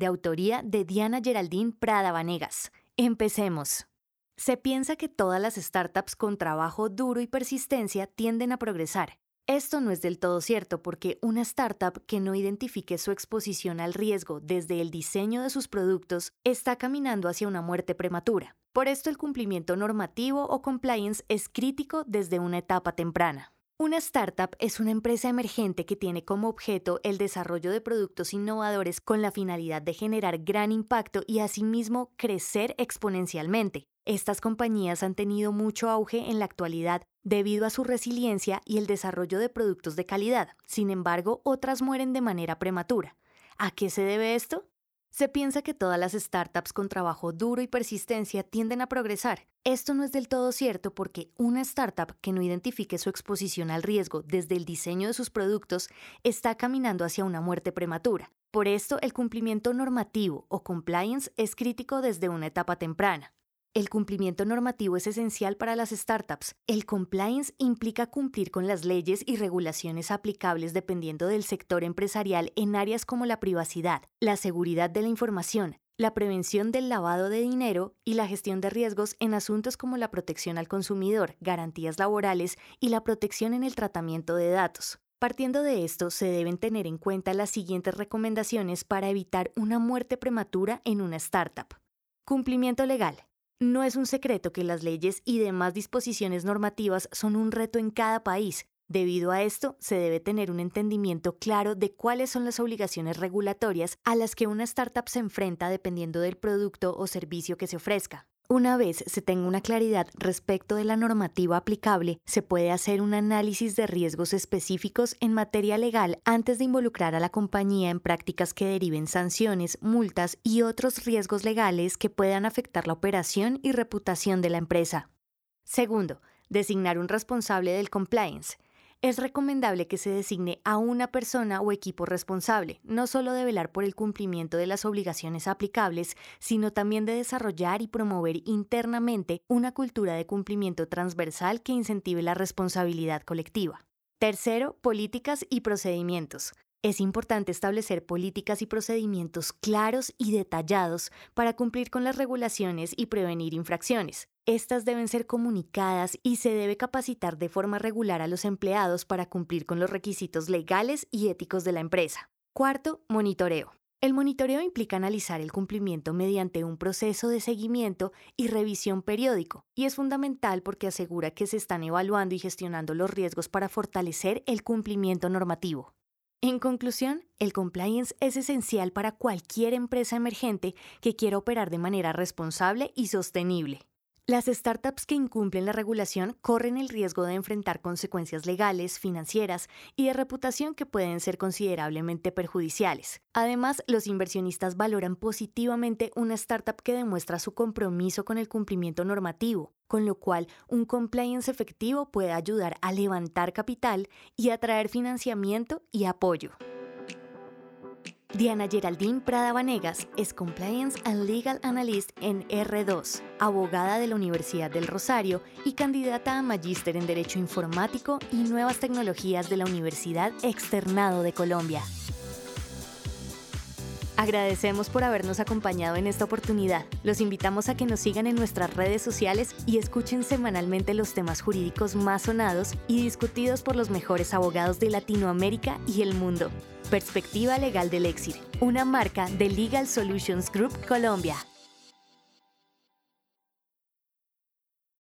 de autoría de Diana Geraldine Prada Vanegas. Empecemos. Se piensa que todas las startups con trabajo duro y persistencia tienden a progresar. Esto no es del todo cierto porque una startup que no identifique su exposición al riesgo desde el diseño de sus productos está caminando hacia una muerte prematura. Por esto el cumplimiento normativo o compliance es crítico desde una etapa temprana. Una startup es una empresa emergente que tiene como objeto el desarrollo de productos innovadores con la finalidad de generar gran impacto y asimismo crecer exponencialmente. Estas compañías han tenido mucho auge en la actualidad debido a su resiliencia y el desarrollo de productos de calidad. Sin embargo, otras mueren de manera prematura. ¿A qué se debe esto? Se piensa que todas las startups con trabajo duro y persistencia tienden a progresar. Esto no es del todo cierto porque una startup que no identifique su exposición al riesgo desde el diseño de sus productos está caminando hacia una muerte prematura. Por esto, el cumplimiento normativo o compliance es crítico desde una etapa temprana. El cumplimiento normativo es esencial para las startups. El compliance implica cumplir con las leyes y regulaciones aplicables dependiendo del sector empresarial en áreas como la privacidad, la seguridad de la información, la prevención del lavado de dinero y la gestión de riesgos en asuntos como la protección al consumidor, garantías laborales y la protección en el tratamiento de datos. Partiendo de esto, se deben tener en cuenta las siguientes recomendaciones para evitar una muerte prematura en una startup. Cumplimiento legal. No es un secreto que las leyes y demás disposiciones normativas son un reto en cada país. Debido a esto, se debe tener un entendimiento claro de cuáles son las obligaciones regulatorias a las que una startup se enfrenta dependiendo del producto o servicio que se ofrezca. Una vez se tenga una claridad respecto de la normativa aplicable, se puede hacer un análisis de riesgos específicos en materia legal antes de involucrar a la compañía en prácticas que deriven sanciones, multas y otros riesgos legales que puedan afectar la operación y reputación de la empresa. Segundo, designar un responsable del compliance es recomendable que se designe a una persona o equipo responsable, no solo de velar por el cumplimiento de las obligaciones aplicables, sino también de desarrollar y promover internamente una cultura de cumplimiento transversal que incentive la responsabilidad colectiva. Tercero, políticas y procedimientos. Es importante establecer políticas y procedimientos claros y detallados para cumplir con las regulaciones y prevenir infracciones. Estas deben ser comunicadas y se debe capacitar de forma regular a los empleados para cumplir con los requisitos legales y éticos de la empresa. Cuarto, monitoreo. El monitoreo implica analizar el cumplimiento mediante un proceso de seguimiento y revisión periódico, y es fundamental porque asegura que se están evaluando y gestionando los riesgos para fortalecer el cumplimiento normativo. En conclusión, el compliance es esencial para cualquier empresa emergente que quiera operar de manera responsable y sostenible. Las startups que incumplen la regulación corren el riesgo de enfrentar consecuencias legales, financieras y de reputación que pueden ser considerablemente perjudiciales. Además, los inversionistas valoran positivamente una startup que demuestra su compromiso con el cumplimiento normativo, con lo cual un compliance efectivo puede ayudar a levantar capital y atraer financiamiento y apoyo. Diana Geraldine Prada Vanegas es Compliance and Legal Analyst en R2, abogada de la Universidad del Rosario y candidata a magíster en Derecho Informático y Nuevas Tecnologías de la Universidad Externado de Colombia. Agradecemos por habernos acompañado en esta oportunidad. Los invitamos a que nos sigan en nuestras redes sociales y escuchen semanalmente los temas jurídicos más sonados y discutidos por los mejores abogados de Latinoamérica y el mundo. Perspectiva Legal del Exir, una marca de Legal Solutions Group Colombia.